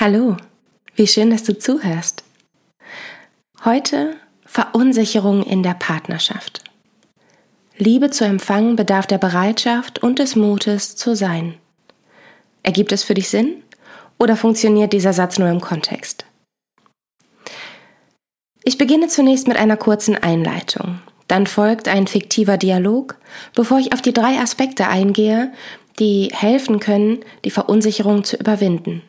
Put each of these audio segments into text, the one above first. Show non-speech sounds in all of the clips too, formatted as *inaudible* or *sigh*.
Hallo, wie schön, dass du zuhörst. Heute Verunsicherung in der Partnerschaft. Liebe zu empfangen bedarf der Bereitschaft und des Mutes zu sein. Ergibt es für dich Sinn oder funktioniert dieser Satz nur im Kontext? Ich beginne zunächst mit einer kurzen Einleitung. Dann folgt ein fiktiver Dialog, bevor ich auf die drei Aspekte eingehe, die helfen können, die Verunsicherung zu überwinden.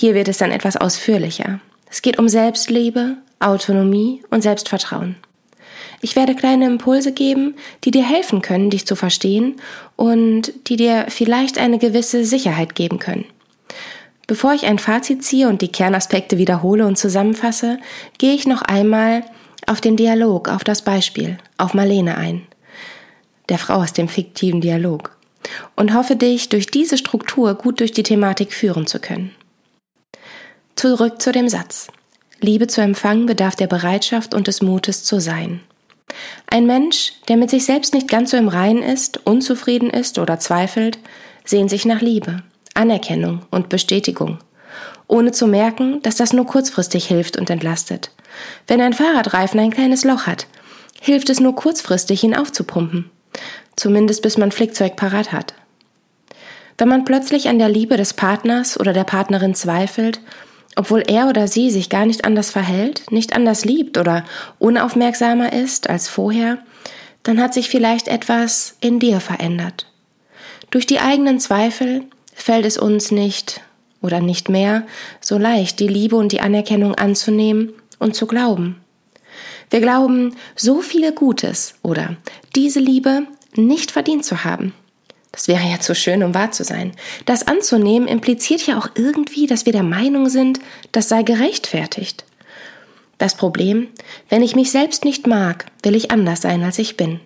Hier wird es dann etwas ausführlicher. Es geht um Selbstliebe, Autonomie und Selbstvertrauen. Ich werde kleine Impulse geben, die dir helfen können, dich zu verstehen und die dir vielleicht eine gewisse Sicherheit geben können. Bevor ich ein Fazit ziehe und die Kernaspekte wiederhole und zusammenfasse, gehe ich noch einmal auf den Dialog, auf das Beispiel, auf Marlene ein, der Frau aus dem fiktiven Dialog, und hoffe dich durch diese Struktur gut durch die Thematik führen zu können. Zurück zu dem Satz. Liebe zu empfangen bedarf der Bereitschaft und des Mutes zu sein. Ein Mensch, der mit sich selbst nicht ganz so im Reinen ist, unzufrieden ist oder zweifelt, sehnt sich nach Liebe, Anerkennung und Bestätigung, ohne zu merken, dass das nur kurzfristig hilft und entlastet. Wenn ein Fahrradreifen ein kleines Loch hat, hilft es nur kurzfristig, ihn aufzupumpen. Zumindest bis man Flickzeug parat hat. Wenn man plötzlich an der Liebe des Partners oder der Partnerin zweifelt obwohl er oder sie sich gar nicht anders verhält, nicht anders liebt oder unaufmerksamer ist als vorher, dann hat sich vielleicht etwas in dir verändert. Durch die eigenen Zweifel fällt es uns nicht oder nicht mehr so leicht, die Liebe und die Anerkennung anzunehmen und zu glauben. Wir glauben so viel Gutes oder diese Liebe nicht verdient zu haben. Das wäre ja zu schön, um wahr zu sein. Das anzunehmen impliziert ja auch irgendwie, dass wir der Meinung sind, das sei gerechtfertigt. Das Problem, wenn ich mich selbst nicht mag, will ich anders sein, als ich bin.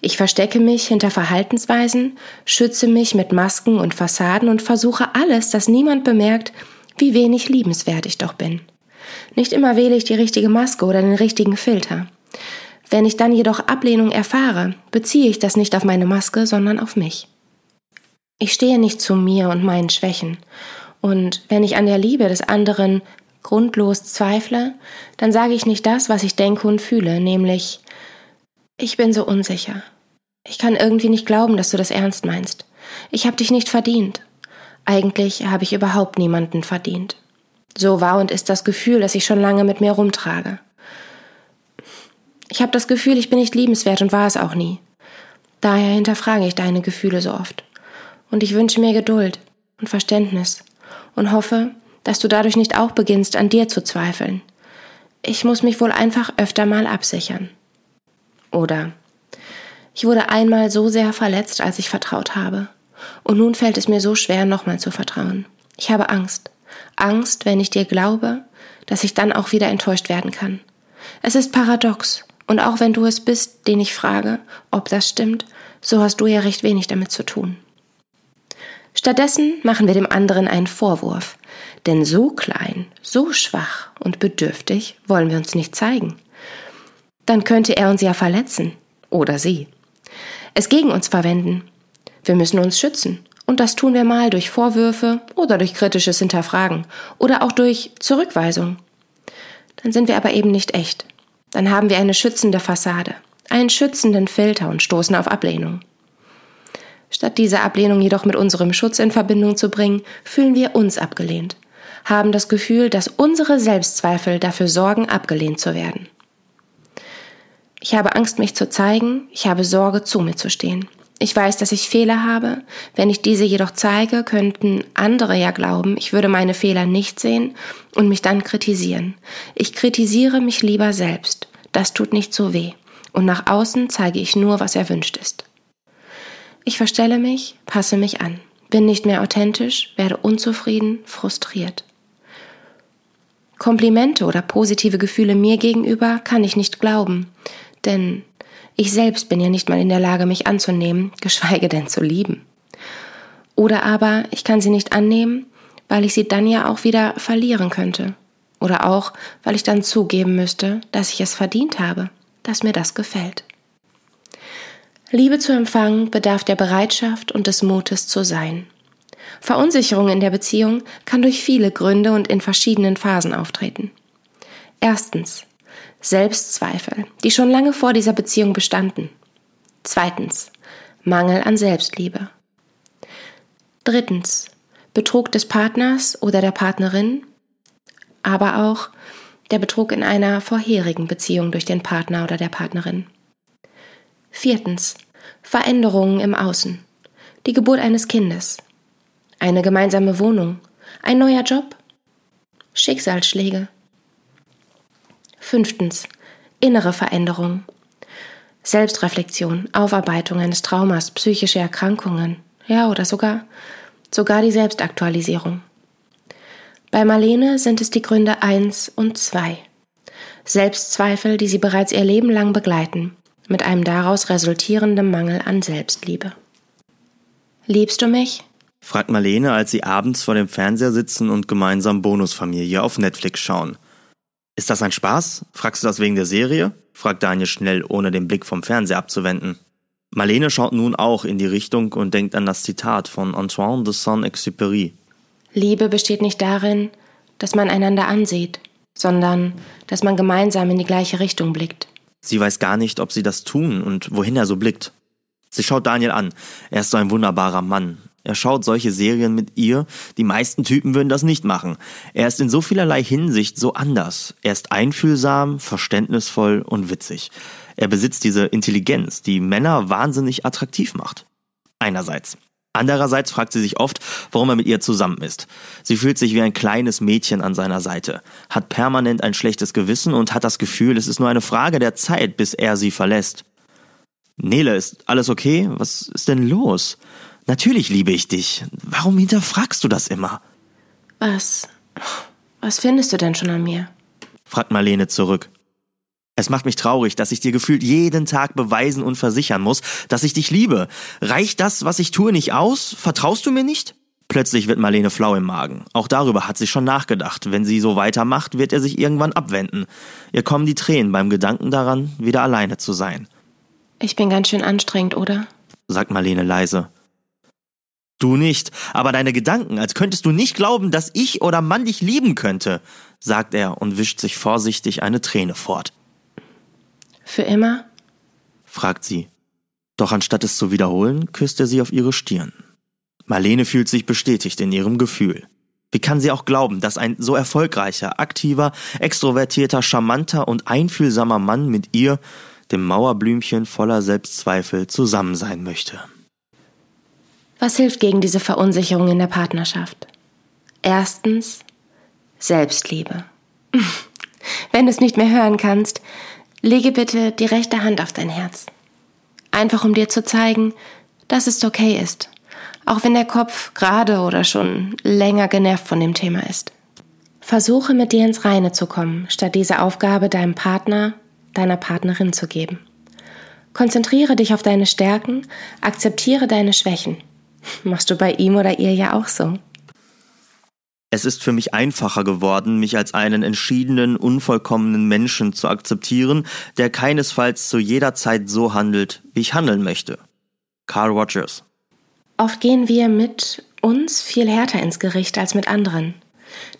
Ich verstecke mich hinter Verhaltensweisen, schütze mich mit Masken und Fassaden und versuche alles, dass niemand bemerkt, wie wenig liebenswert ich doch bin. Nicht immer wähle ich die richtige Maske oder den richtigen Filter. Wenn ich dann jedoch Ablehnung erfahre, beziehe ich das nicht auf meine Maske, sondern auf mich. Ich stehe nicht zu mir und meinen Schwächen. Und wenn ich an der Liebe des anderen grundlos zweifle, dann sage ich nicht das, was ich denke und fühle, nämlich ich bin so unsicher. Ich kann irgendwie nicht glauben, dass du das ernst meinst. Ich habe dich nicht verdient. Eigentlich habe ich überhaupt niemanden verdient. So war und ist das Gefühl, das ich schon lange mit mir rumtrage. Ich habe das Gefühl, ich bin nicht liebenswert und war es auch nie. Daher hinterfrage ich deine Gefühle so oft. Und ich wünsche mir Geduld und Verständnis und hoffe, dass du dadurch nicht auch beginnst, an dir zu zweifeln. Ich muss mich wohl einfach öfter mal absichern. Oder ich wurde einmal so sehr verletzt, als ich vertraut habe. Und nun fällt es mir so schwer, nochmal zu vertrauen. Ich habe Angst. Angst, wenn ich dir glaube, dass ich dann auch wieder enttäuscht werden kann. Es ist paradox, und auch wenn du es bist, den ich frage, ob das stimmt, so hast du ja recht wenig damit zu tun. Stattdessen machen wir dem anderen einen Vorwurf, denn so klein, so schwach und bedürftig wollen wir uns nicht zeigen. Dann könnte er uns ja verletzen oder sie. Es gegen uns verwenden. Wir müssen uns schützen und das tun wir mal durch Vorwürfe oder durch kritisches Hinterfragen oder auch durch Zurückweisung. Dann sind wir aber eben nicht echt. Dann haben wir eine schützende Fassade, einen schützenden Filter und stoßen auf Ablehnung. Statt diese Ablehnung jedoch mit unserem Schutz in Verbindung zu bringen, fühlen wir uns abgelehnt, haben das Gefühl, dass unsere Selbstzweifel dafür sorgen, abgelehnt zu werden. Ich habe Angst, mich zu zeigen, ich habe Sorge, zu mir zu stehen. Ich weiß, dass ich Fehler habe. Wenn ich diese jedoch zeige, könnten andere ja glauben, ich würde meine Fehler nicht sehen und mich dann kritisieren. Ich kritisiere mich lieber selbst. Das tut nicht so weh. Und nach außen zeige ich nur, was erwünscht ist. Ich verstelle mich, passe mich an, bin nicht mehr authentisch, werde unzufrieden, frustriert. Komplimente oder positive Gefühle mir gegenüber kann ich nicht glauben, denn ich selbst bin ja nicht mal in der Lage, mich anzunehmen, geschweige denn zu lieben. Oder aber ich kann sie nicht annehmen, weil ich sie dann ja auch wieder verlieren könnte. Oder auch, weil ich dann zugeben müsste, dass ich es verdient habe, dass mir das gefällt. Liebe zu empfangen bedarf der Bereitschaft und des Mutes zu sein. Verunsicherung in der Beziehung kann durch viele Gründe und in verschiedenen Phasen auftreten. Erstens Selbstzweifel, die schon lange vor dieser Beziehung bestanden. Zweitens Mangel an Selbstliebe. Drittens Betrug des Partners oder der Partnerin, aber auch der Betrug in einer vorherigen Beziehung durch den Partner oder der Partnerin. Viertens Veränderungen im Außen, die Geburt eines Kindes, eine gemeinsame Wohnung, ein neuer Job, Schicksalsschläge. Fünftens. Innere Veränderung. Selbstreflexion, Aufarbeitung eines Traumas, psychische Erkrankungen, ja oder sogar, sogar die Selbstaktualisierung. Bei Marlene sind es die Gründe eins und zwei. Selbstzweifel, die sie bereits ihr Leben lang begleiten, mit einem daraus resultierenden Mangel an Selbstliebe. Liebst du mich? fragt Marlene, als sie abends vor dem Fernseher sitzen und gemeinsam Bonusfamilie auf Netflix schauen. Ist das ein Spaß? Fragst du das wegen der Serie? fragt Daniel schnell, ohne den Blick vom Fernseher abzuwenden. Marlene schaut nun auch in die Richtung und denkt an das Zitat von Antoine de Saint-Exupéry. Liebe besteht nicht darin, dass man einander ansieht, sondern dass man gemeinsam in die gleiche Richtung blickt. Sie weiß gar nicht, ob sie das tun und wohin er so blickt. Sie schaut Daniel an. Er ist so ein wunderbarer Mann. Er schaut solche Serien mit ihr. Die meisten Typen würden das nicht machen. Er ist in so vielerlei Hinsicht so anders. Er ist einfühlsam, verständnisvoll und witzig. Er besitzt diese Intelligenz, die Männer wahnsinnig attraktiv macht. Einerseits. Andererseits fragt sie sich oft, warum er mit ihr zusammen ist. Sie fühlt sich wie ein kleines Mädchen an seiner Seite, hat permanent ein schlechtes Gewissen und hat das Gefühl, es ist nur eine Frage der Zeit, bis er sie verlässt. Nele, ist alles okay? Was ist denn los? Natürlich liebe ich dich. Warum hinterfragst du das immer? Was? Was findest du denn schon an mir? fragt Marlene zurück. Es macht mich traurig, dass ich dir gefühlt jeden Tag beweisen und versichern muss, dass ich dich liebe. Reicht das, was ich tue, nicht aus? Vertraust du mir nicht? Plötzlich wird Marlene flau im Magen. Auch darüber hat sie schon nachgedacht. Wenn sie so weitermacht, wird er sich irgendwann abwenden. Ihr kommen die Tränen beim Gedanken daran, wieder alleine zu sein. Ich bin ganz schön anstrengend, oder? sagt Marlene leise. Du nicht, aber deine Gedanken, als könntest du nicht glauben, dass ich oder Mann dich lieben könnte, sagt er und wischt sich vorsichtig eine Träne fort. Für immer? fragt sie. Doch anstatt es zu wiederholen, küsst er sie auf ihre Stirn. Marlene fühlt sich bestätigt in ihrem Gefühl. Wie kann sie auch glauben, dass ein so erfolgreicher, aktiver, extrovertierter, charmanter und einfühlsamer Mann mit ihr, dem Mauerblümchen voller Selbstzweifel, zusammen sein möchte? Was hilft gegen diese Verunsicherung in der Partnerschaft? Erstens Selbstliebe. *laughs* Wenn du es nicht mehr hören kannst, lege bitte die rechte Hand auf dein Herz. Einfach um dir zu zeigen, dass es okay ist, auch wenn der Kopf gerade oder schon länger genervt von dem Thema ist. Versuche mit dir ins Reine zu kommen, statt diese Aufgabe deinem Partner, deiner Partnerin zu geben. Konzentriere dich auf deine Stärken, akzeptiere deine Schwächen Machst du bei ihm oder ihr ja auch so. Es ist für mich einfacher geworden, mich als einen entschiedenen, unvollkommenen Menschen zu akzeptieren, der keinesfalls zu jeder Zeit so handelt, wie ich handeln möchte. Carl Rogers. Oft gehen wir mit uns viel härter ins Gericht als mit anderen.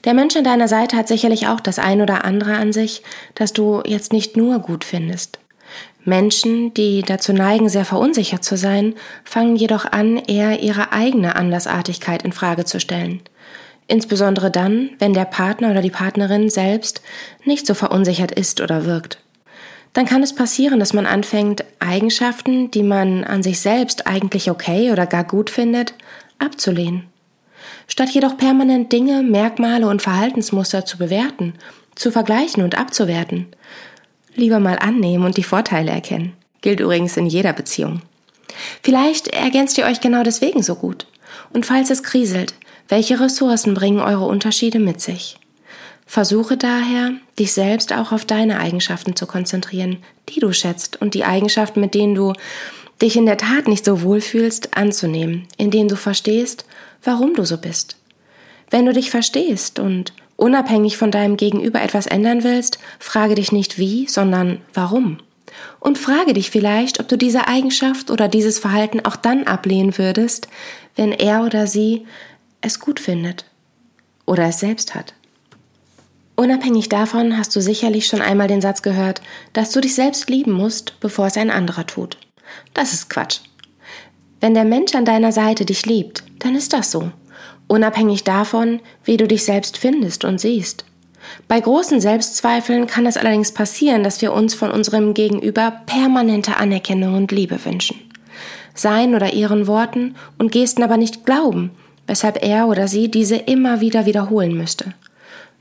Der Mensch an deiner Seite hat sicherlich auch das ein oder andere an sich, das du jetzt nicht nur gut findest. Menschen, die dazu neigen, sehr verunsichert zu sein, fangen jedoch an, eher ihre eigene Andersartigkeit in Frage zu stellen. Insbesondere dann, wenn der Partner oder die Partnerin selbst nicht so verunsichert ist oder wirkt. Dann kann es passieren, dass man anfängt, Eigenschaften, die man an sich selbst eigentlich okay oder gar gut findet, abzulehnen. Statt jedoch permanent Dinge, Merkmale und Verhaltensmuster zu bewerten, zu vergleichen und abzuwerten, lieber mal annehmen und die Vorteile erkennen. Gilt übrigens in jeder Beziehung. Vielleicht ergänzt ihr euch genau deswegen so gut. Und falls es kriselt, welche Ressourcen bringen eure Unterschiede mit sich? Versuche daher, dich selbst auch auf deine Eigenschaften zu konzentrieren, die du schätzt und die Eigenschaften, mit denen du dich in der Tat nicht so wohlfühlst, anzunehmen, indem du verstehst, warum du so bist. Wenn du dich verstehst und unabhängig von deinem Gegenüber etwas ändern willst, frage dich nicht wie, sondern warum. Und frage dich vielleicht, ob du diese Eigenschaft oder dieses Verhalten auch dann ablehnen würdest, wenn er oder sie es gut findet oder es selbst hat. Unabhängig davon hast du sicherlich schon einmal den Satz gehört, dass du dich selbst lieben musst, bevor es ein anderer tut. Das ist Quatsch. Wenn der Mensch an deiner Seite dich liebt, dann ist das so. Unabhängig davon, wie du dich selbst findest und siehst. Bei großen Selbstzweifeln kann es allerdings passieren, dass wir uns von unserem Gegenüber permanente Anerkennung und Liebe wünschen. Seinen oder ihren Worten und Gesten aber nicht glauben, weshalb er oder sie diese immer wieder wiederholen müsste.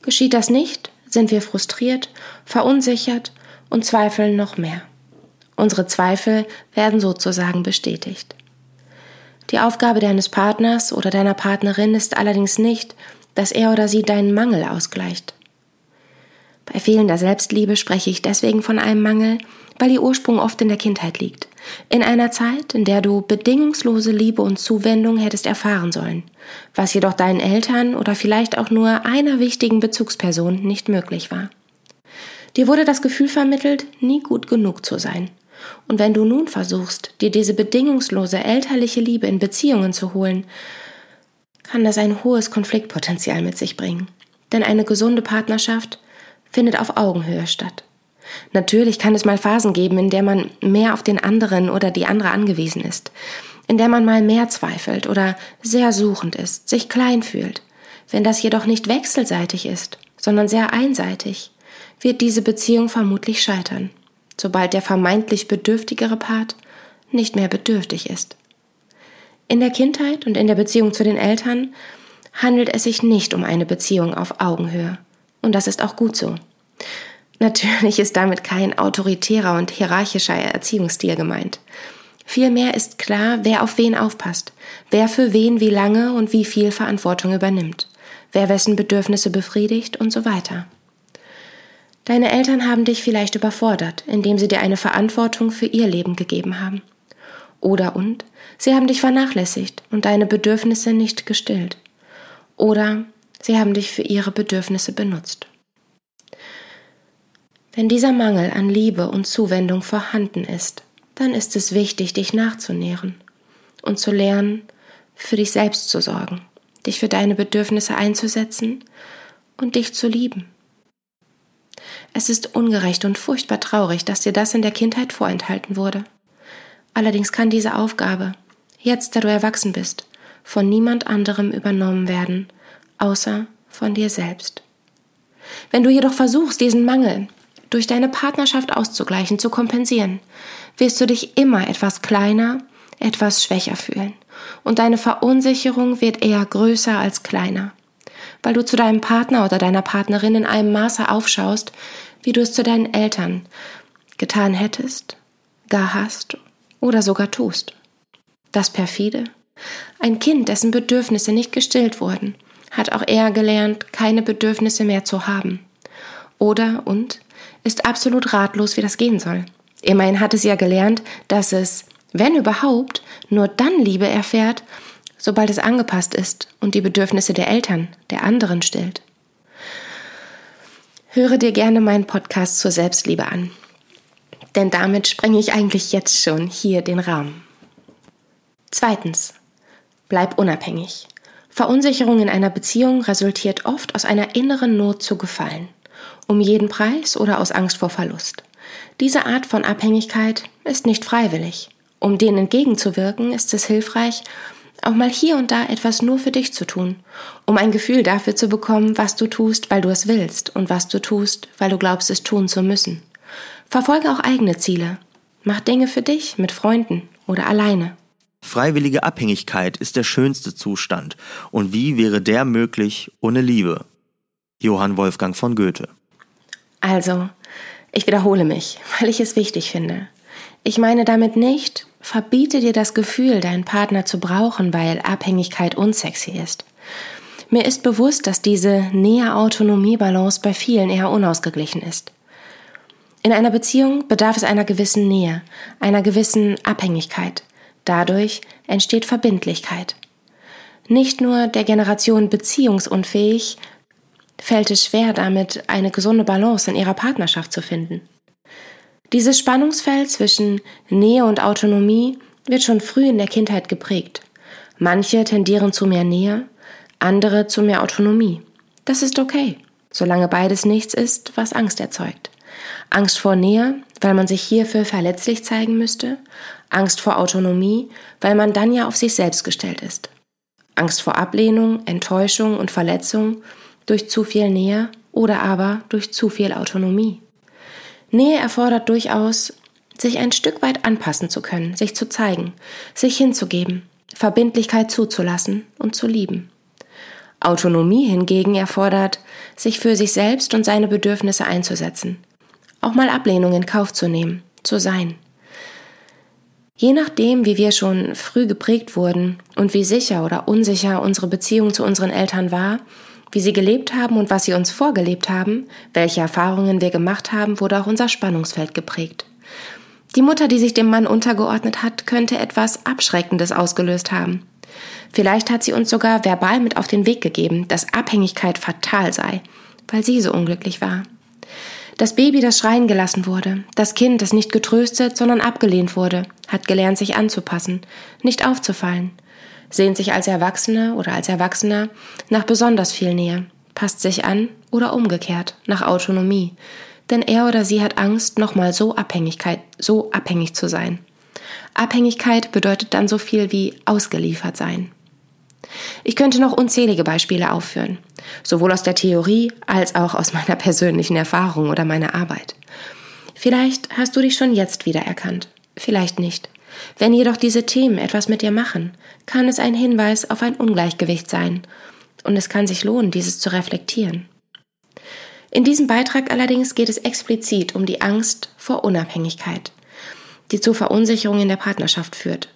Geschieht das nicht, sind wir frustriert, verunsichert und zweifeln noch mehr. Unsere Zweifel werden sozusagen bestätigt. Die Aufgabe deines Partners oder deiner Partnerin ist allerdings nicht, dass er oder sie deinen Mangel ausgleicht. Bei fehlender Selbstliebe spreche ich deswegen von einem Mangel, weil ihr Ursprung oft in der Kindheit liegt. In einer Zeit, in der du bedingungslose Liebe und Zuwendung hättest erfahren sollen, was jedoch deinen Eltern oder vielleicht auch nur einer wichtigen Bezugsperson nicht möglich war. Dir wurde das Gefühl vermittelt, nie gut genug zu sein. Und wenn du nun versuchst, dir diese bedingungslose elterliche Liebe in Beziehungen zu holen, kann das ein hohes Konfliktpotenzial mit sich bringen. Denn eine gesunde Partnerschaft findet auf Augenhöhe statt. Natürlich kann es mal Phasen geben, in der man mehr auf den anderen oder die andere angewiesen ist, in der man mal mehr zweifelt oder sehr suchend ist, sich klein fühlt. Wenn das jedoch nicht wechselseitig ist, sondern sehr einseitig, wird diese Beziehung vermutlich scheitern, sobald der vermeintlich bedürftigere Part nicht mehr bedürftig ist. In der Kindheit und in der Beziehung zu den Eltern handelt es sich nicht um eine Beziehung auf Augenhöhe. Und das ist auch gut so. Natürlich ist damit kein autoritärer und hierarchischer Erziehungsstil gemeint. Vielmehr ist klar, wer auf wen aufpasst, wer für wen wie lange und wie viel Verantwortung übernimmt, wer wessen Bedürfnisse befriedigt und so weiter. Deine Eltern haben dich vielleicht überfordert, indem sie dir eine Verantwortung für ihr Leben gegeben haben. Oder und sie haben dich vernachlässigt und deine Bedürfnisse nicht gestillt. Oder sie haben dich für ihre Bedürfnisse benutzt. Wenn dieser Mangel an Liebe und Zuwendung vorhanden ist, dann ist es wichtig, dich nachzunähren und zu lernen, für dich selbst zu sorgen, dich für deine Bedürfnisse einzusetzen und dich zu lieben. Es ist ungerecht und furchtbar traurig, dass dir das in der Kindheit vorenthalten wurde. Allerdings kann diese Aufgabe, jetzt da du erwachsen bist, von niemand anderem übernommen werden, außer von dir selbst. Wenn du jedoch versuchst, diesen Mangel durch deine Partnerschaft auszugleichen, zu kompensieren, wirst du dich immer etwas kleiner, etwas schwächer fühlen. Und deine Verunsicherung wird eher größer als kleiner, weil du zu deinem Partner oder deiner Partnerin in einem Maße aufschaust, wie du es zu deinen Eltern getan hättest, gar hast oder sogar tust. Das perfide? Ein Kind, dessen Bedürfnisse nicht gestillt wurden, hat auch eher gelernt, keine Bedürfnisse mehr zu haben. Oder und ist absolut ratlos, wie das gehen soll. Immerhin hat es ja gelernt, dass es, wenn überhaupt, nur dann Liebe erfährt, sobald es angepasst ist und die Bedürfnisse der Eltern, der anderen stillt. Höre dir gerne meinen Podcast zur Selbstliebe an, denn damit sprenge ich eigentlich jetzt schon hier den Rahmen. Zweitens, bleib unabhängig. Verunsicherung in einer Beziehung resultiert oft aus einer inneren Not zu gefallen um jeden Preis oder aus Angst vor Verlust. Diese Art von Abhängigkeit ist nicht freiwillig. Um denen entgegenzuwirken, ist es hilfreich, auch mal hier und da etwas nur für dich zu tun, um ein Gefühl dafür zu bekommen, was du tust, weil du es willst und was du tust, weil du glaubst, es tun zu müssen. Verfolge auch eigene Ziele. Mach Dinge für dich, mit Freunden oder alleine. Freiwillige Abhängigkeit ist der schönste Zustand. Und wie wäre der möglich ohne Liebe? Johann Wolfgang von Goethe also, ich wiederhole mich, weil ich es wichtig finde. Ich meine damit nicht, verbiete dir das Gefühl, deinen Partner zu brauchen, weil Abhängigkeit unsexy ist. Mir ist bewusst, dass diese Nähe-Autonomie-Balance bei vielen eher unausgeglichen ist. In einer Beziehung bedarf es einer gewissen Nähe, einer gewissen Abhängigkeit. Dadurch entsteht Verbindlichkeit. Nicht nur der Generation beziehungsunfähig fällt es schwer, damit eine gesunde Balance in ihrer Partnerschaft zu finden. Dieses Spannungsfeld zwischen Nähe und Autonomie wird schon früh in der Kindheit geprägt. Manche tendieren zu mehr Nähe, andere zu mehr Autonomie. Das ist okay, solange beides nichts ist, was Angst erzeugt. Angst vor Nähe, weil man sich hierfür verletzlich zeigen müsste. Angst vor Autonomie, weil man dann ja auf sich selbst gestellt ist. Angst vor Ablehnung, Enttäuschung und Verletzung durch zu viel Nähe oder aber durch zu viel Autonomie. Nähe erfordert durchaus, sich ein Stück weit anpassen zu können, sich zu zeigen, sich hinzugeben, Verbindlichkeit zuzulassen und zu lieben. Autonomie hingegen erfordert, sich für sich selbst und seine Bedürfnisse einzusetzen, auch mal Ablehnung in Kauf zu nehmen, zu sein. Je nachdem, wie wir schon früh geprägt wurden und wie sicher oder unsicher unsere Beziehung zu unseren Eltern war, wie sie gelebt haben und was sie uns vorgelebt haben, welche Erfahrungen wir gemacht haben, wurde auch unser Spannungsfeld geprägt. Die Mutter, die sich dem Mann untergeordnet hat, könnte etwas Abschreckendes ausgelöst haben. Vielleicht hat sie uns sogar verbal mit auf den Weg gegeben, dass Abhängigkeit fatal sei, weil sie so unglücklich war. Das Baby, das schreien gelassen wurde, das Kind, das nicht getröstet, sondern abgelehnt wurde, hat gelernt, sich anzupassen, nicht aufzufallen, sehnt sich als Erwachsene oder als Erwachsener nach besonders viel Nähe, passt sich an oder umgekehrt nach Autonomie, denn er oder sie hat Angst, nochmal so Abhängigkeit, so abhängig zu sein. Abhängigkeit bedeutet dann so viel wie ausgeliefert sein. Ich könnte noch unzählige Beispiele aufführen, sowohl aus der Theorie als auch aus meiner persönlichen Erfahrung oder meiner Arbeit. Vielleicht hast du dich schon jetzt wiedererkannt, vielleicht nicht. Wenn jedoch diese Themen etwas mit dir machen, kann es ein Hinweis auf ein Ungleichgewicht sein, und es kann sich lohnen, dieses zu reflektieren. In diesem Beitrag allerdings geht es explizit um die Angst vor Unabhängigkeit, die zu Verunsicherung in der Partnerschaft führt.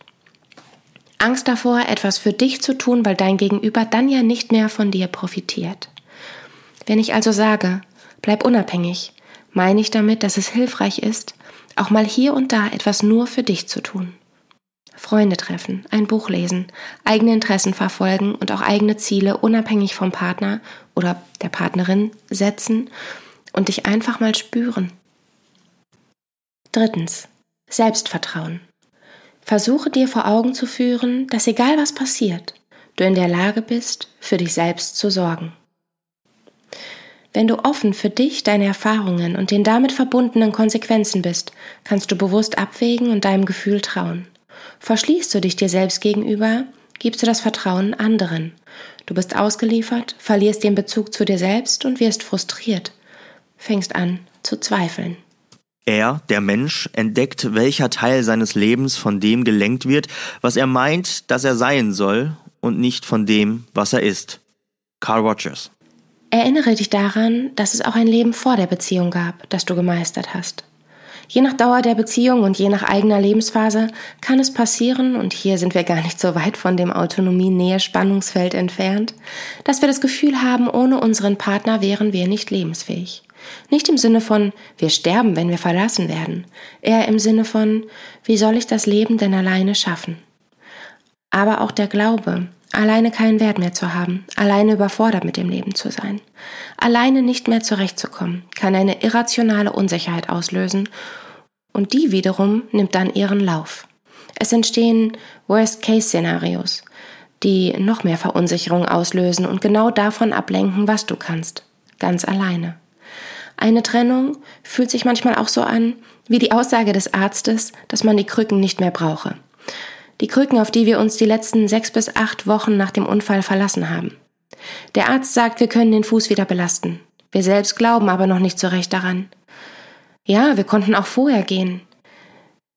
Angst davor, etwas für dich zu tun, weil dein Gegenüber dann ja nicht mehr von dir profitiert. Wenn ich also sage, bleib unabhängig, meine ich damit, dass es hilfreich ist, auch mal hier und da etwas nur für dich zu tun. Freunde treffen, ein Buch lesen, eigene Interessen verfolgen und auch eigene Ziele unabhängig vom Partner oder der Partnerin setzen und dich einfach mal spüren. Drittens. Selbstvertrauen. Versuche dir vor Augen zu führen, dass egal was passiert, du in der Lage bist, für dich selbst zu sorgen. Wenn du offen für dich, deine Erfahrungen und den damit verbundenen Konsequenzen bist, kannst du bewusst abwägen und deinem Gefühl trauen. Verschließt du dich dir selbst gegenüber, gibst du das Vertrauen anderen. Du bist ausgeliefert, verlierst den Bezug zu dir selbst und wirst frustriert. Fängst an zu zweifeln. Er, der Mensch, entdeckt, welcher Teil seines Lebens von dem gelenkt wird, was er meint, dass er sein soll, und nicht von dem, was er ist. Carl Rogers. Erinnere dich daran, dass es auch ein Leben vor der Beziehung gab, das du gemeistert hast. Je nach Dauer der Beziehung und je nach eigener Lebensphase kann es passieren, und hier sind wir gar nicht so weit von dem Autonomie-Nähe-Spannungsfeld entfernt, dass wir das Gefühl haben, ohne unseren Partner wären wir nicht lebensfähig. Nicht im Sinne von, wir sterben, wenn wir verlassen werden, eher im Sinne von, wie soll ich das Leben denn alleine schaffen? Aber auch der Glaube, alleine keinen Wert mehr zu haben, alleine überfordert mit dem Leben zu sein, alleine nicht mehr zurechtzukommen, kann eine irrationale Unsicherheit auslösen und die wiederum nimmt dann ihren Lauf. Es entstehen Worst-Case-Szenarios, die noch mehr Verunsicherung auslösen und genau davon ablenken, was du kannst, ganz alleine. Eine Trennung fühlt sich manchmal auch so an wie die Aussage des Arztes, dass man die Krücken nicht mehr brauche. Die Krücken, auf die wir uns die letzten sechs bis acht Wochen nach dem Unfall verlassen haben. Der Arzt sagt, wir können den Fuß wieder belasten. Wir selbst glauben aber noch nicht so recht daran. Ja, wir konnten auch vorher gehen.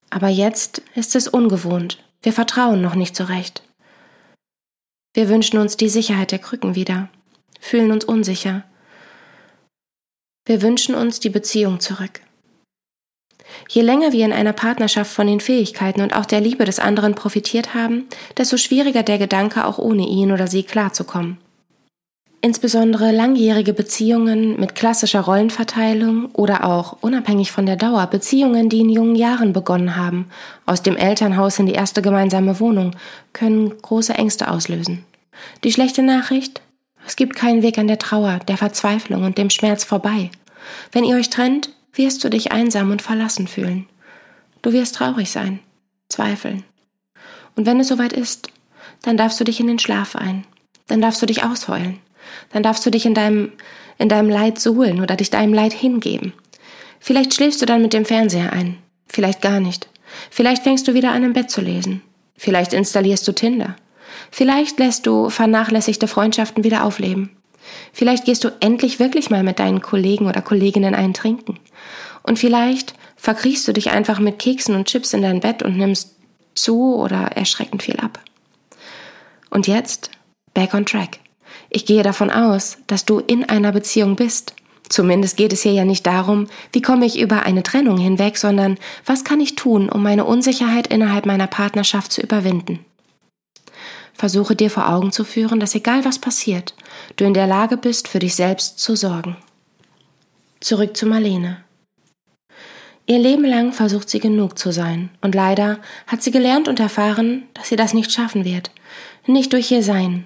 Aber jetzt ist es ungewohnt. Wir vertrauen noch nicht so recht. Wir wünschen uns die Sicherheit der Krücken wieder, fühlen uns unsicher. Wir wünschen uns die Beziehung zurück. Je länger wir in einer Partnerschaft von den Fähigkeiten und auch der Liebe des anderen profitiert haben, desto schwieriger der Gedanke, auch ohne ihn oder sie klarzukommen. Insbesondere langjährige Beziehungen mit klassischer Rollenverteilung oder auch, unabhängig von der Dauer, Beziehungen, die in jungen Jahren begonnen haben, aus dem Elternhaus in die erste gemeinsame Wohnung, können große Ängste auslösen. Die schlechte Nachricht? Es gibt keinen Weg an der Trauer, der Verzweiflung und dem Schmerz vorbei. Wenn ihr euch trennt, wirst du dich einsam und verlassen fühlen. Du wirst traurig sein, zweifeln. Und wenn es soweit ist, dann darfst du dich in den Schlaf ein, Dann darfst du dich ausheulen. Dann darfst du dich in deinem, in deinem Leid suhlen oder dich deinem Leid hingeben. Vielleicht schläfst du dann mit dem Fernseher ein. Vielleicht gar nicht. Vielleicht fängst du wieder an, im Bett zu lesen. Vielleicht installierst du Tinder. Vielleicht lässt du vernachlässigte Freundschaften wieder aufleben. Vielleicht gehst du endlich wirklich mal mit deinen Kollegen oder Kolleginnen einen trinken. Und vielleicht verkriechst du dich einfach mit Keksen und Chips in dein Bett und nimmst zu oder erschreckend viel ab. Und jetzt back on track. Ich gehe davon aus, dass du in einer Beziehung bist. Zumindest geht es hier ja nicht darum, wie komme ich über eine Trennung hinweg, sondern was kann ich tun, um meine Unsicherheit innerhalb meiner Partnerschaft zu überwinden. Versuche dir vor Augen zu führen, dass egal was passiert, du in der Lage bist, für dich selbst zu sorgen. Zurück zu Marlene. Ihr Leben lang versucht sie genug zu sein, und leider hat sie gelernt und erfahren, dass sie das nicht schaffen wird, nicht durch ihr Sein,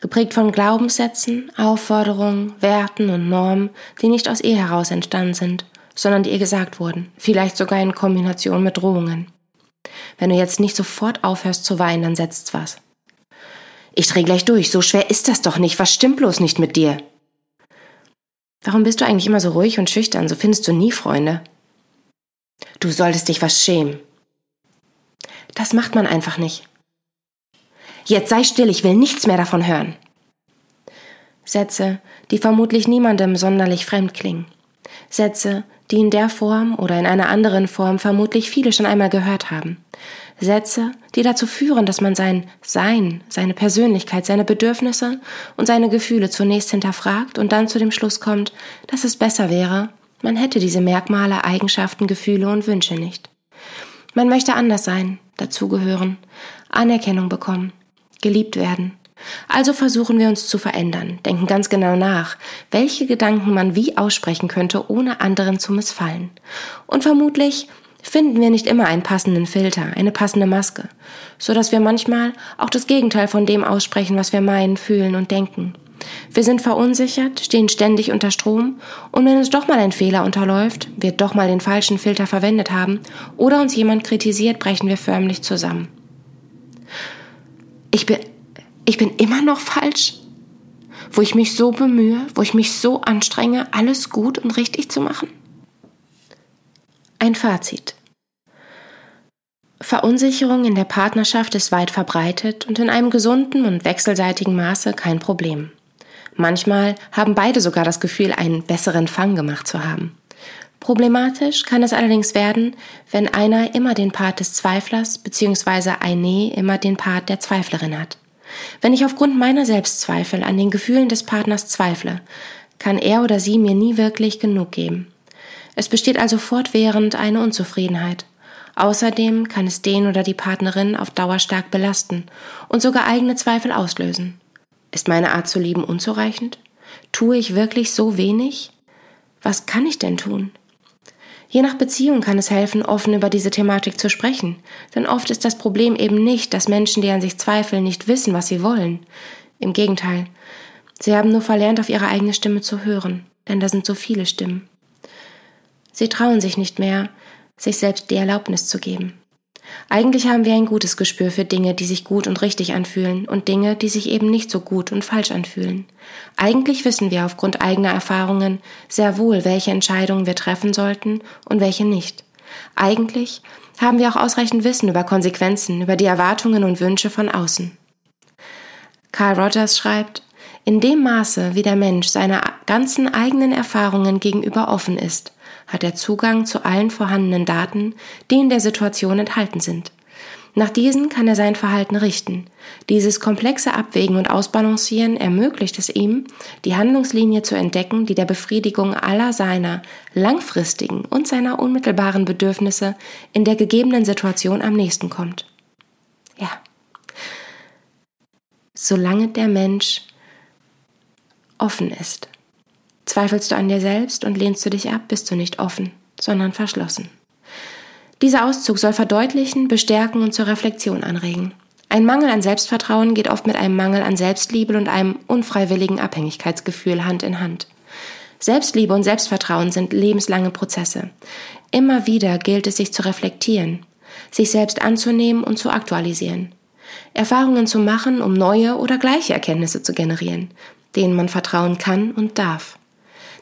geprägt von Glaubenssätzen, Aufforderungen, Werten und Normen, die nicht aus ihr heraus entstanden sind, sondern die ihr gesagt wurden, vielleicht sogar in Kombination mit Drohungen. Wenn du jetzt nicht sofort aufhörst zu weinen, dann setzt's was. Ich dreh gleich durch, so schwer ist das doch nicht, was stimmt bloß nicht mit dir? Warum bist du eigentlich immer so ruhig und schüchtern, so findest du nie Freunde? Du solltest dich was schämen. Das macht man einfach nicht. Jetzt sei still, ich will nichts mehr davon hören. Sätze, die vermutlich niemandem sonderlich fremd klingen. Sätze, die in der Form oder in einer anderen Form vermutlich viele schon einmal gehört haben. Sätze, die dazu führen, dass man sein Sein, seine Persönlichkeit, seine Bedürfnisse und seine Gefühle zunächst hinterfragt und dann zu dem Schluss kommt, dass es besser wäre, man hätte diese Merkmale, Eigenschaften, Gefühle und Wünsche nicht. Man möchte anders sein, dazugehören, Anerkennung bekommen, geliebt werden. Also versuchen wir uns zu verändern, denken ganz genau nach, welche Gedanken man wie aussprechen könnte, ohne anderen zu missfallen. Und vermutlich finden wir nicht immer einen passenden Filter, eine passende Maske, so dass wir manchmal auch das Gegenteil von dem aussprechen, was wir meinen, fühlen und denken. Wir sind verunsichert, stehen ständig unter Strom und wenn uns doch mal ein Fehler unterläuft, wir doch mal den falschen Filter verwendet haben oder uns jemand kritisiert, brechen wir förmlich zusammen. Ich bin, ich bin immer noch falsch, wo ich mich so bemühe, wo ich mich so anstrenge, alles gut und richtig zu machen. Ein Fazit. Verunsicherung in der Partnerschaft ist weit verbreitet und in einem gesunden und wechselseitigen Maße kein Problem. Manchmal haben beide sogar das Gefühl, einen besseren Fang gemacht zu haben. Problematisch kann es allerdings werden, wenn einer immer den Part des Zweiflers bzw. eine immer den Part der Zweiflerin hat. Wenn ich aufgrund meiner Selbstzweifel an den Gefühlen des Partners zweifle, kann er oder sie mir nie wirklich genug geben. Es besteht also fortwährend eine Unzufriedenheit. Außerdem kann es den oder die Partnerin auf Dauer stark belasten und sogar eigene Zweifel auslösen. Ist meine Art zu lieben unzureichend? Tue ich wirklich so wenig? Was kann ich denn tun? Je nach Beziehung kann es helfen, offen über diese Thematik zu sprechen, denn oft ist das Problem eben nicht, dass Menschen, die an sich zweifeln, nicht wissen, was sie wollen. Im Gegenteil, sie haben nur verlernt, auf ihre eigene Stimme zu hören, denn da sind so viele Stimmen. Sie trauen sich nicht mehr, sich selbst die Erlaubnis zu geben. Eigentlich haben wir ein gutes Gespür für Dinge, die sich gut und richtig anfühlen und Dinge, die sich eben nicht so gut und falsch anfühlen. Eigentlich wissen wir aufgrund eigener Erfahrungen sehr wohl, welche Entscheidungen wir treffen sollten und welche nicht. Eigentlich haben wir auch ausreichend Wissen über Konsequenzen, über die Erwartungen und Wünsche von außen. Carl Rogers schreibt, in dem Maße, wie der Mensch seiner ganzen eigenen Erfahrungen gegenüber offen ist, hat er Zugang zu allen vorhandenen Daten, die in der Situation enthalten sind. Nach diesen kann er sein Verhalten richten. Dieses komplexe Abwägen und Ausbalancieren ermöglicht es ihm, die Handlungslinie zu entdecken, die der Befriedigung aller seiner langfristigen und seiner unmittelbaren Bedürfnisse in der gegebenen Situation am nächsten kommt. Ja. Solange der Mensch offen ist. Zweifelst du an dir selbst und lehnst du dich ab, bist du nicht offen, sondern verschlossen. Dieser Auszug soll verdeutlichen, bestärken und zur Reflexion anregen. Ein Mangel an Selbstvertrauen geht oft mit einem Mangel an Selbstliebe und einem unfreiwilligen Abhängigkeitsgefühl Hand in Hand. Selbstliebe und Selbstvertrauen sind lebenslange Prozesse. Immer wieder gilt es, sich zu reflektieren, sich selbst anzunehmen und zu aktualisieren. Erfahrungen zu machen, um neue oder gleiche Erkenntnisse zu generieren, denen man vertrauen kann und darf.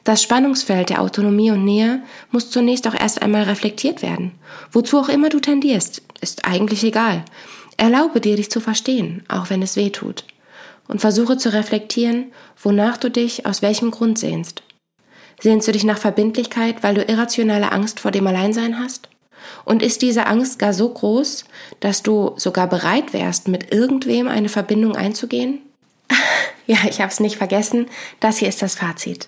Das Spannungsfeld der Autonomie und Nähe muss zunächst auch erst einmal reflektiert werden. Wozu auch immer du tendierst, ist eigentlich egal. Erlaube dir, dich zu verstehen, auch wenn es weh tut. Und versuche zu reflektieren, wonach du dich aus welchem Grund sehnst. Sehnst du dich nach Verbindlichkeit, weil du irrationale Angst vor dem Alleinsein hast? Und ist diese Angst gar so groß, dass du sogar bereit wärst, mit irgendwem eine Verbindung einzugehen? *laughs* ja, ich habe es nicht vergessen. Das hier ist das Fazit.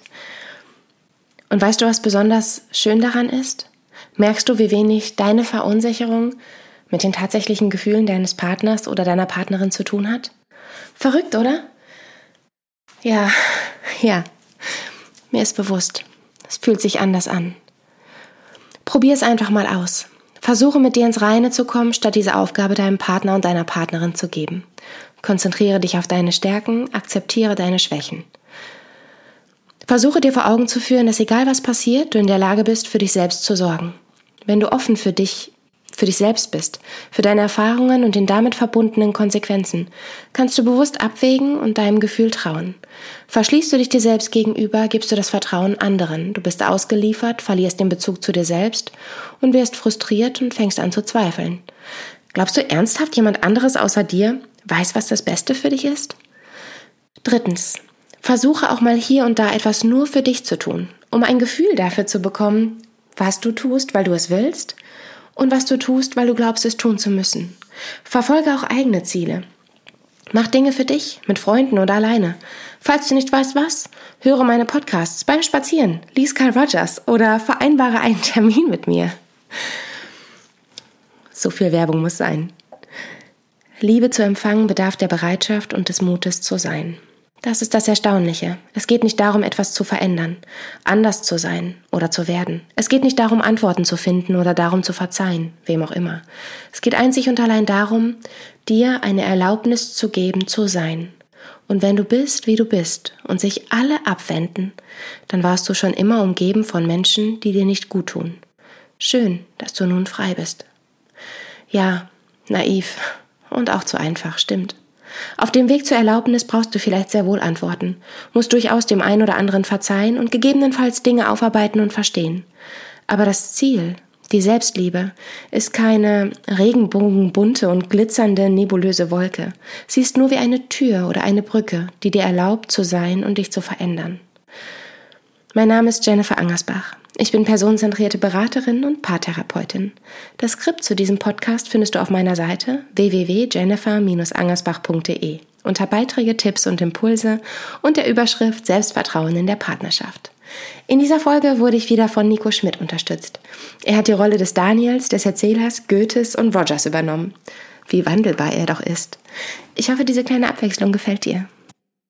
Und weißt du, was besonders schön daran ist? Merkst du, wie wenig deine Verunsicherung mit den tatsächlichen Gefühlen deines Partners oder deiner Partnerin zu tun hat? Verrückt, oder? Ja, ja. Mir ist bewusst, es fühlt sich anders an. Probier es einfach mal aus. Versuche mit dir ins Reine zu kommen, statt diese Aufgabe deinem Partner und deiner Partnerin zu geben. Konzentriere dich auf deine Stärken, akzeptiere deine Schwächen. Versuche dir vor Augen zu führen, dass egal was passiert, du in der Lage bist, für dich selbst zu sorgen. Wenn du offen für dich für dich selbst bist, für deine Erfahrungen und den damit verbundenen Konsequenzen, kannst du bewusst abwägen und deinem Gefühl trauen. Verschließt du dich dir selbst gegenüber, gibst du das Vertrauen anderen. Du bist ausgeliefert, verlierst den Bezug zu dir selbst und wirst frustriert und fängst an zu zweifeln. Glaubst du ernsthaft, jemand anderes außer dir weiß, was das Beste für dich ist? Drittens. Versuche auch mal hier und da etwas nur für dich zu tun, um ein Gefühl dafür zu bekommen, was du tust, weil du es willst und was du tust, weil du glaubst, es tun zu müssen. Verfolge auch eigene Ziele. Mach Dinge für dich, mit Freunden oder alleine. Falls du nicht weißt was, höre meine Podcasts beim Spazieren, lies Carl Rogers oder vereinbare einen Termin mit mir. So viel Werbung muss sein. Liebe zu empfangen bedarf der Bereitschaft und des Mutes zu sein. Das ist das Erstaunliche. Es geht nicht darum, etwas zu verändern, anders zu sein oder zu werden. Es geht nicht darum, Antworten zu finden oder darum zu verzeihen, wem auch immer. Es geht einzig und allein darum, dir eine Erlaubnis zu geben, zu sein. Und wenn du bist, wie du bist, und sich alle abwenden, dann warst du schon immer umgeben von Menschen, die dir nicht gut tun. Schön, dass du nun frei bist. Ja, naiv und auch zu einfach, stimmt. Auf dem Weg zur Erlaubnis brauchst du vielleicht sehr wohl Antworten, musst durchaus dem einen oder anderen verzeihen und gegebenenfalls Dinge aufarbeiten und verstehen. Aber das Ziel, die Selbstliebe, ist keine regenbogenbunte und glitzernde nebulöse Wolke. Sie ist nur wie eine Tür oder eine Brücke, die dir erlaubt zu sein und dich zu verändern. Mein Name ist Jennifer Angersbach. Ich bin personenzentrierte Beraterin und Paartherapeutin. Das Skript zu diesem Podcast findest du auf meiner Seite www.jennifer-angersbach.de unter Beiträge, Tipps und Impulse und der Überschrift Selbstvertrauen in der Partnerschaft. In dieser Folge wurde ich wieder von Nico Schmidt unterstützt. Er hat die Rolle des Daniels, des Erzählers, Goethes und Rogers übernommen. Wie wandelbar er doch ist. Ich hoffe, diese kleine Abwechslung gefällt dir.